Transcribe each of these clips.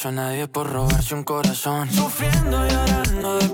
beso a nadie por robarse un corazón. Sufriendo y llorando de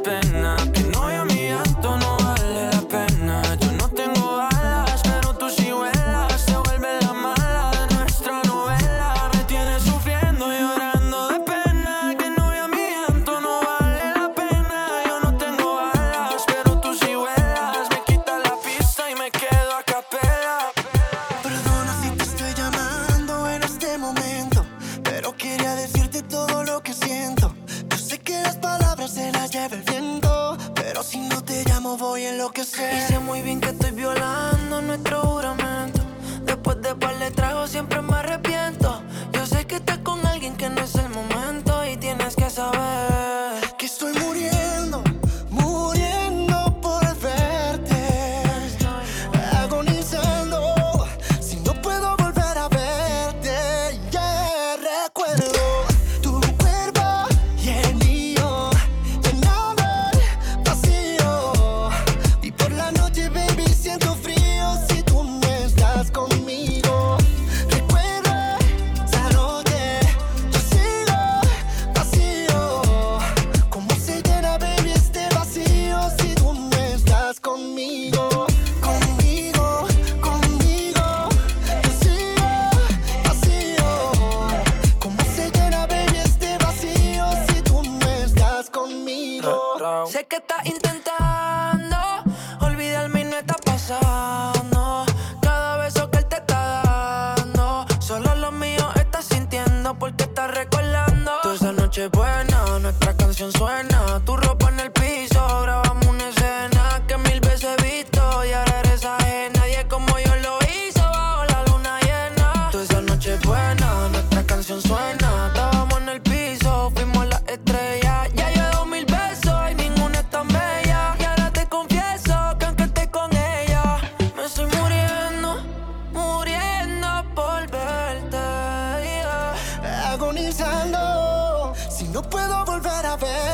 no puedo volver a ver.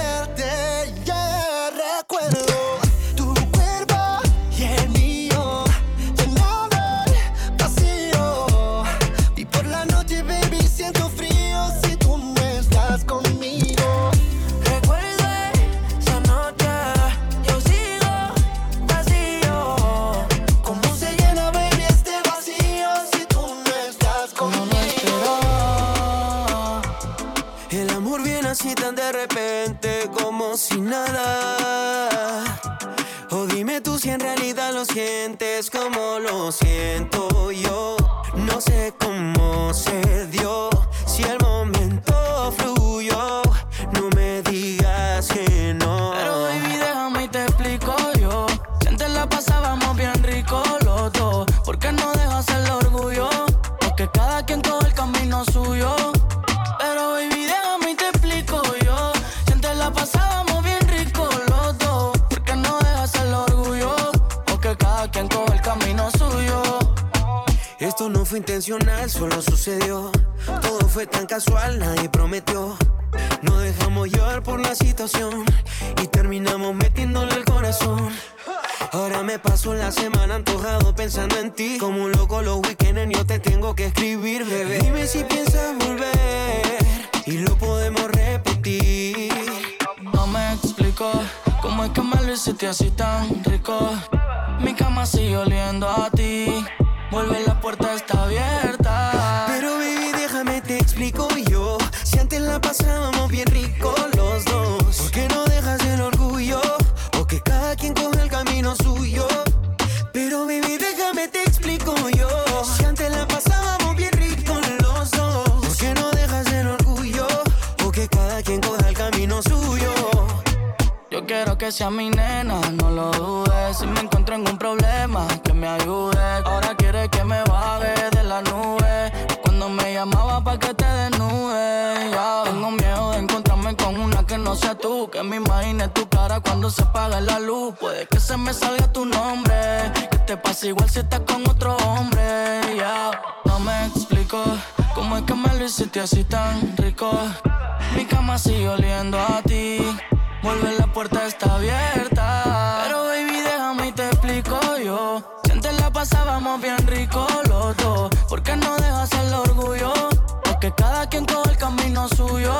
Solo sucedió. Todo fue tan casual, nadie prometió. No dejamos llevar por la situación y terminamos metiéndole el corazón. Ahora me paso la semana antojado pensando en ti. Como un loco los weekends yo te tengo que escribir, bebé. Dime si piensas volver y lo podemos repetir. No me explico cómo es que me lo hiciste así tan rico. Mi cama sigue oliendo a ti. Vuelve, la puerta está abierta. Que sea mi nena, no lo dudes. Si me encuentro en un problema, que me ayude. Ahora quiere que me baje de la nube. Cuando me llamaba pa' que te desnude. Ya tengo miedo de encontrarme con una que no sea tú. Que me imagine tu cara cuando se apaga la luz. Puede que se me salga tu nombre. Que te pase igual si estás con otro hombre. Ya no me explico cómo es que me lo hiciste así tan rico. Mi cama sigue oliendo a ti. Vuelve, la puerta está abierta. Pero baby, déjame y te explico yo. Si antes la pasábamos bien rico los dos. ¿Por qué no dejas el orgullo? Porque cada quien coge el camino suyo.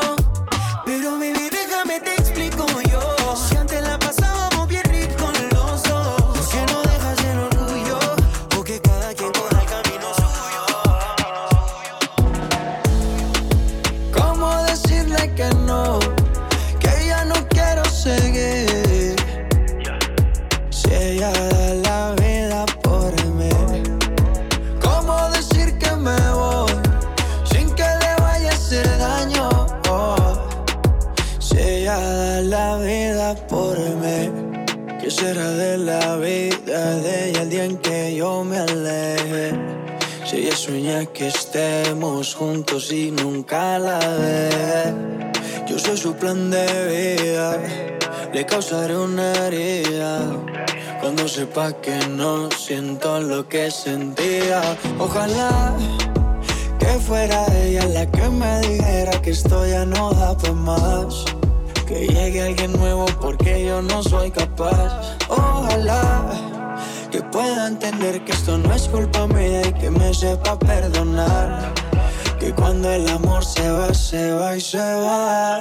Pero baby, déjame te explico yo. Si antes la pasábamos bien rico los dos. ¿Por qué no dejas el orgullo? Porque cada quien coge el camino suyo. ¿Cómo decirle que no? Que estemos juntos y nunca la ve. Yo soy su plan de vida, le causaré una herida. Cuando sepa que no siento lo que sentía, ojalá que fuera ella la que me dijera que esto ya no da para más. Que llegue alguien nuevo porque yo no soy capaz. Ojalá que pueda entender que esto no es culpa mía y que me sepa perdonar. Que cuando el amor se va, se va y se va.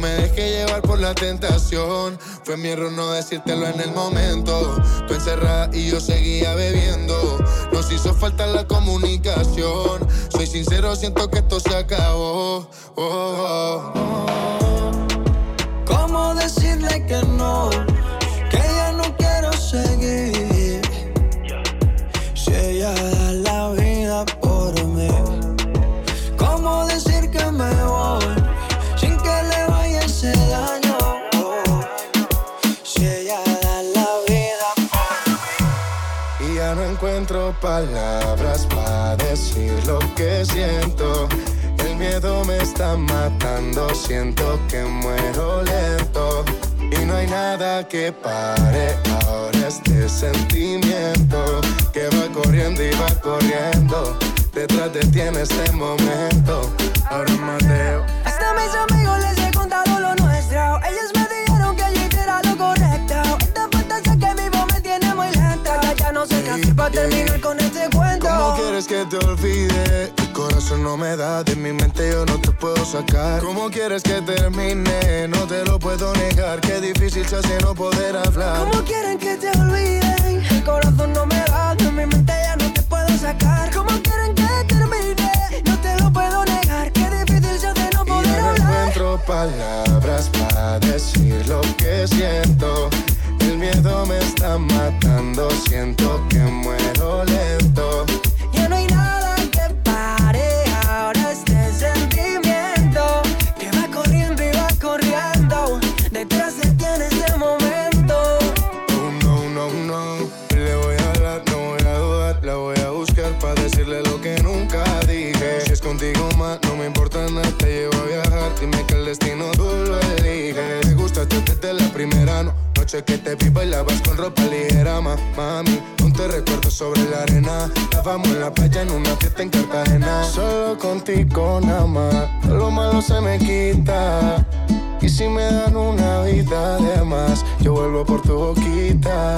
Me dejé llevar por la tentación. Fue mi error no decírtelo en el momento. Tú encerrada y yo seguía bebiendo. Nos hizo falta la comunicación. Soy sincero, siento que esto se acabó. Oh, oh, oh. ¿Cómo decirle que no? Palabras para decir lo que siento. El miedo me está matando, siento que muero lento. Y no hay nada que pare ahora este sentimiento que va corriendo y va corriendo. Detrás de ti en este momento. Ahora Mateo. Hasta mis amigos les he contado lo nuestro. sé qué para terminar con este cuento. ¿Cómo quieres que te olvide? Tu corazón no me da, de mi mente yo no te puedo sacar. ¿Cómo quieres que termine? No te lo puedo negar, qué difícil se hace no poder hablar. ¿Cómo quieren que te olviden? El corazón no me da, de mi mente ya no te puedo sacar. ¿Cómo quieren que termine? No te lo puedo negar, qué difícil se hace no poder y no hablar. encuentro palabras para decir lo que siento. El miedo me está matando, siento que muero lento. noche que te vi bailabas con ropa ligera, ma, mami. Aún te recuerdo sobre la arena. Estábamos en la playa en una fiesta en Cartagena. Solo contigo nada más, lo malo se me quita. Y si me dan una vida de más, yo vuelvo por tu boquita.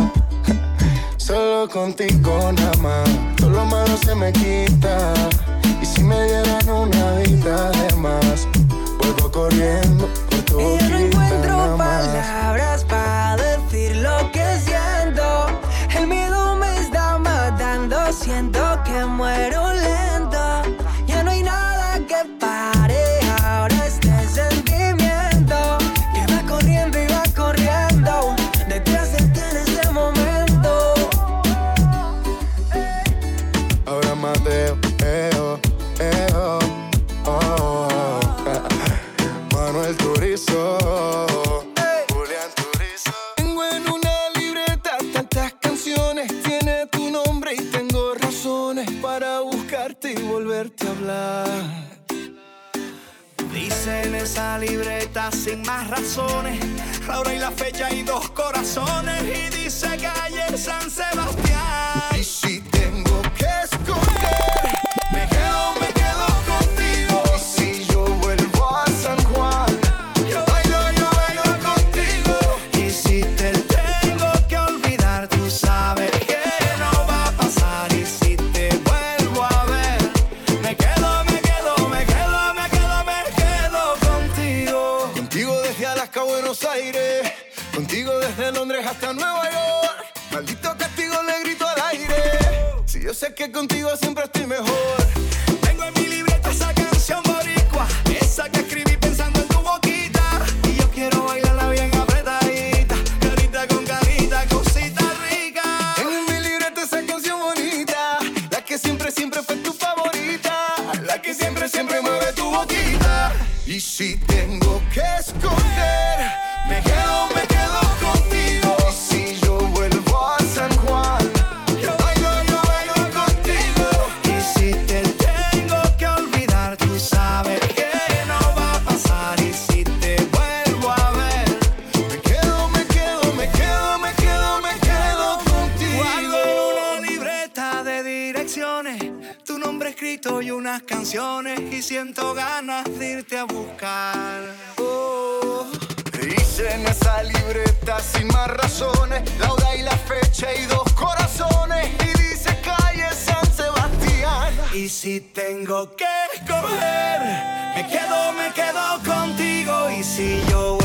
Solo contigo nada más, todo lo malo se me quita. Y si me dieran una vida de más, vuelvo corriendo por tu boquita. Y yo no encuentro palabras para que muero sin más razones. La hora y la fecha y dos corazones. Y dice calle San Sebastián. tengo que escoger, me quedo, me quedo contigo y si yo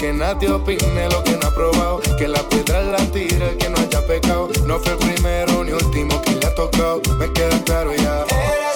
Que nadie opine lo que no ha probado. Que la piedra la tira que no haya pecado. No fue el primero ni último que le ha tocado. Me queda claro ya. Eres.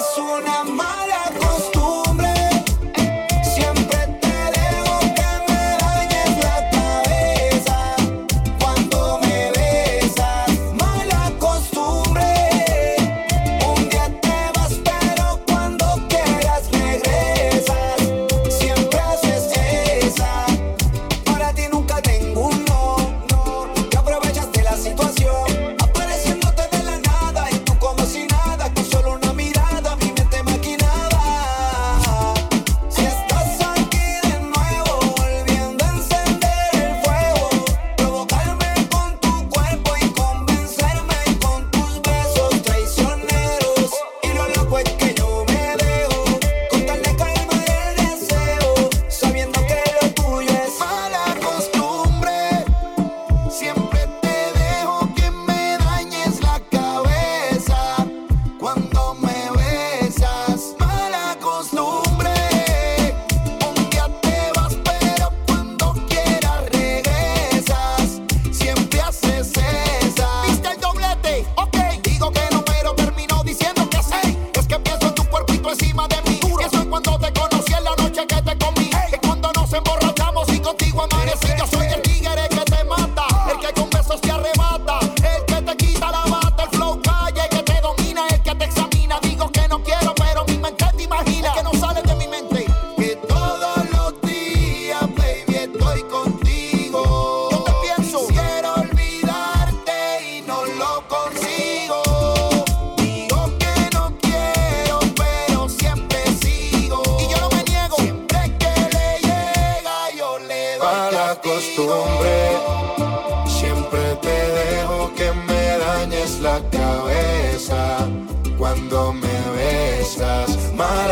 la cabeza cuando me besas. Mal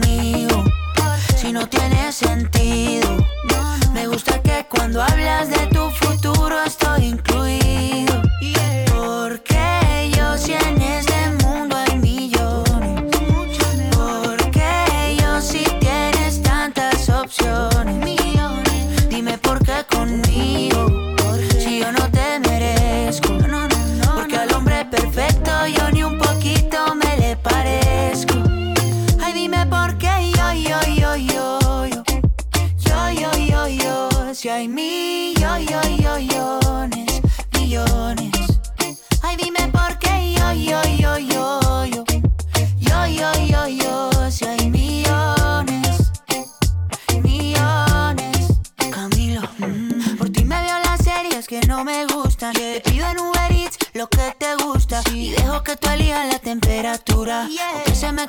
me gusta que cuando hablas de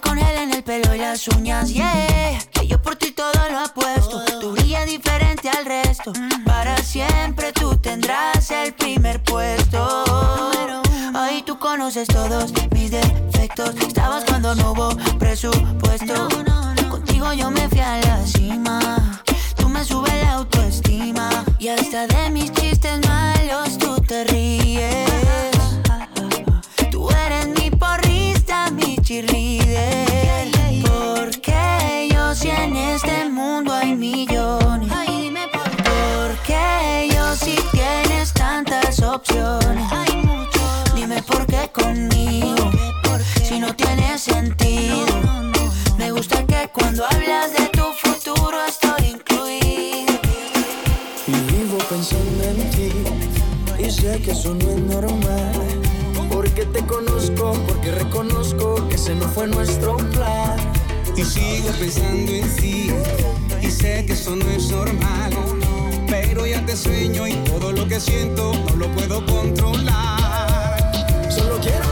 Con él en el pelo y las uñas, yeah. Que yo por ti todo lo apuesto. Tu brilla diferente al resto. Para siempre tú tendrás el primer puesto. Ahí tú conoces todos mis defectos. Estabas cuando no hubo presupuesto. Contigo yo me fui a la cima. Tú me subes la autoestima. Y hasta de mis chistes más opciones. Dime por qué conmigo, si no tiene sentido. Me gusta que cuando hablas de tu futuro estoy incluido. Y vivo pensando en ti, y sé que eso no es normal. Porque te conozco, porque reconozco que ese no fue nuestro plan. Y sigo pensando en ti, y sé que eso no es normal pero ya te sueño y todo lo que siento no lo puedo controlar. Solo quiero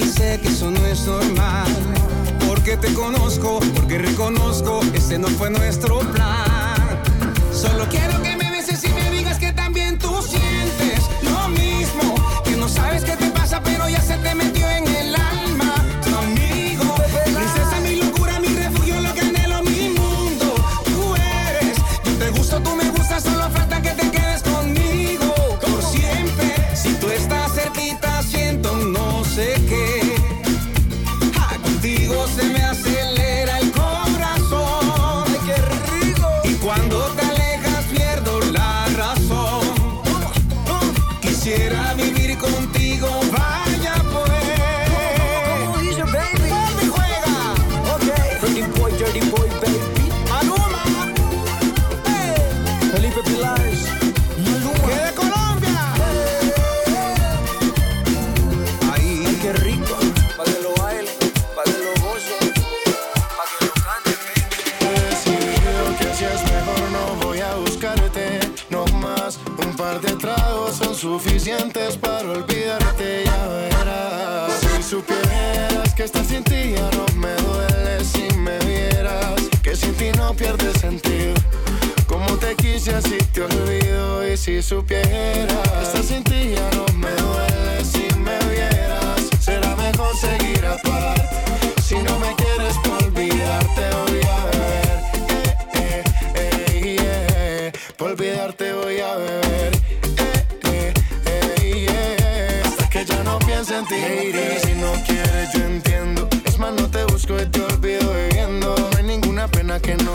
y sé que eso no es normal. Porque te conozco, porque reconozco, ese no fue nuestro plan. Solo quiero que me beses y me digas que también tú sientes lo mismo. Si supieras. Estar sin ti ya no me duele. Si me vieras será mejor seguir aparte Si no me quieres por olvidarte voy a beber eh, eh, eh, yeah. Por olvidarte voy a beber eh, eh, eh, yeah. Hasta que ya no piense en ti. Si no quieres yo entiendo. Es más no te busco y te olvido bebiendo. No hay ninguna pena que no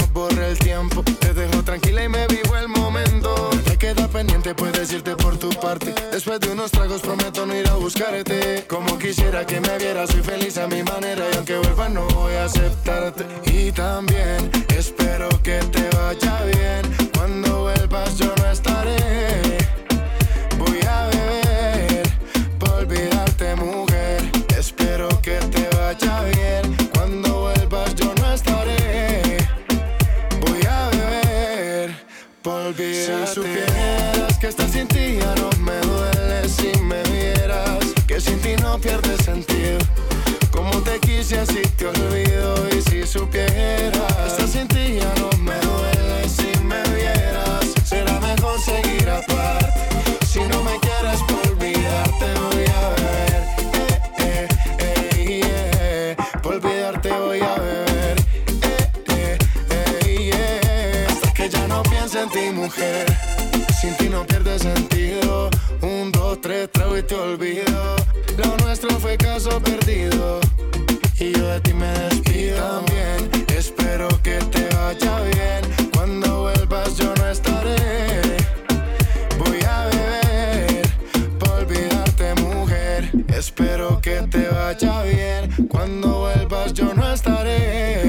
puedes irte por tu parte. Después de unos tragos prometo no ir a buscarte. Como quisiera que me vieras soy feliz a mi manera. Y aunque vuelva no voy a aceptarte. Y también espero que te vaya bien quise, así te olvido. Y si supieras que estar sin ti ya no me duele. Si me vieras, será mejor seguir aparte. Si no me quieres por olvidarte voy a beber eh, eh, eh. Por olvidarte voy a beber eh, eh, eh, yeah. Hasta que ya no piense en ti mujer Sin ti no pierde sentido Un, dos, tres, trago y te olvido Lo nuestro fue caso perdido Y yo de ti me despido También espero que te vaya bien Cuando vuelvas yo no estaré Voy a beber por olvidarte, mujer. Espero que te vaya bien. Cuando vuelvas, yo no estaré.